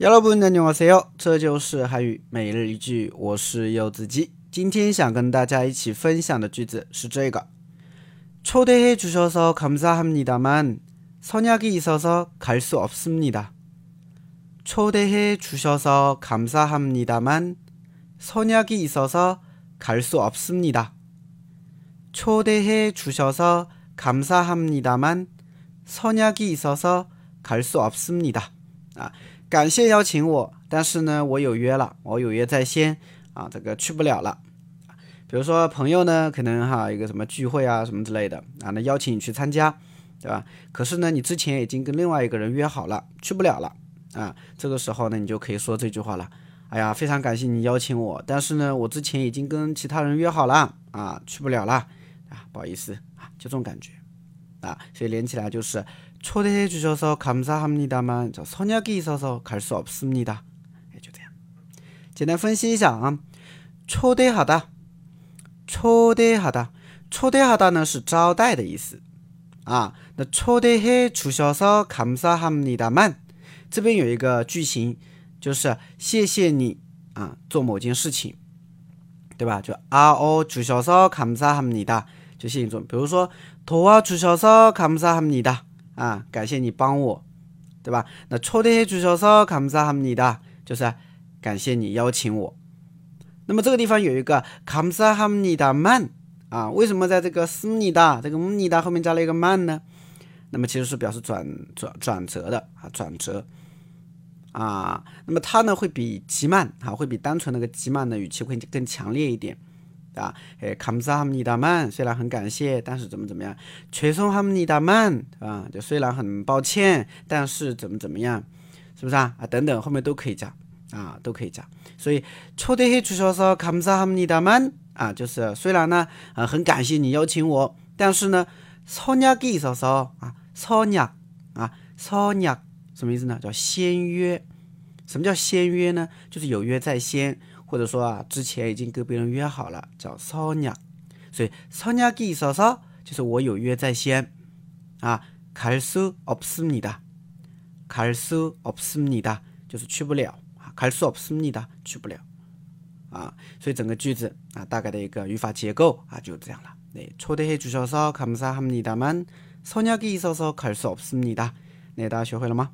여러분 안녕하세요，这就是韩语每日一句，我是柚子鸡。今天想跟大家一起分享的句子是这个：초대해주셔서감사합니다만선약이있어서갈수없습니다。 초대해주셔서감사합니다만선약이있어서갈수없습니다。 초대해주셔서감사합니다만선약이있어서갈수없습니다。 啊。 感谢邀请我，但是呢，我有约了，我有约在先啊，这个去不了了。比如说朋友呢，可能哈一个什么聚会啊什么之类的啊，那邀请你去参加，对吧？可是呢，你之前已经跟另外一个人约好了，去不了了啊。这个时候呢，你就可以说这句话了。哎呀，非常感谢你邀请我，但是呢，我之前已经跟其他人约好了啊，去不了了啊，不好意思啊，就这种感觉 啊，所以连起来就是。 초대해 주셔서 감사합니다만 저 선약이 있어서 갈 수 없습니다. 简单分析一下啊 초대하다 초대하다 초대하다는 是招待的意思啊那 초대해 주셔서 감사합니다만 这边有一个句型就是谢谢你啊做某件事情对吧就 아어 주셔서 감사합니다 就谢谢你做比如说 도와주셔서 감사합니다 啊，感谢你帮我，对吧？那초대해주셔서감사합니 다， 就是感谢你邀请我。那么这个地方有一个감사합니다만啊，为什么在这个思니 다， 这个니 다后面加了一个만呢？那么其实是表示转转转折的啊，转折啊。那么它呢会比极慢啊，会比单纯那个极慢的语气会更强烈一点。 啊，哎，감사합니다만虽然很感谢，但是怎么怎么样？죄송합니다만啊，就虽然很抱歉，但是怎么怎么样？是不是啊？啊，等等，后面都可以加啊，都可以加。所以초대해주셔서감사합니다만啊，就是虽然呢，呃，很感谢你邀请我，但是呢，선약이있어서啊，선약啊，선약什么意思呢？叫先约。什么叫先约呢？就是有约在先。 或者说啊，之前已经跟别人约好了，叫선약所以선약이있어서就是我有约在先啊，갈수없습니 다， 갈수없습니 다， 就是去不了啊，갈수없습니 다， 去不了啊，所以整个句子啊，大概的一个语法结构啊，就这样了。네초대해주셔서감사합니다만선약이있어서갈수없습니 다。 那大家学会了吗？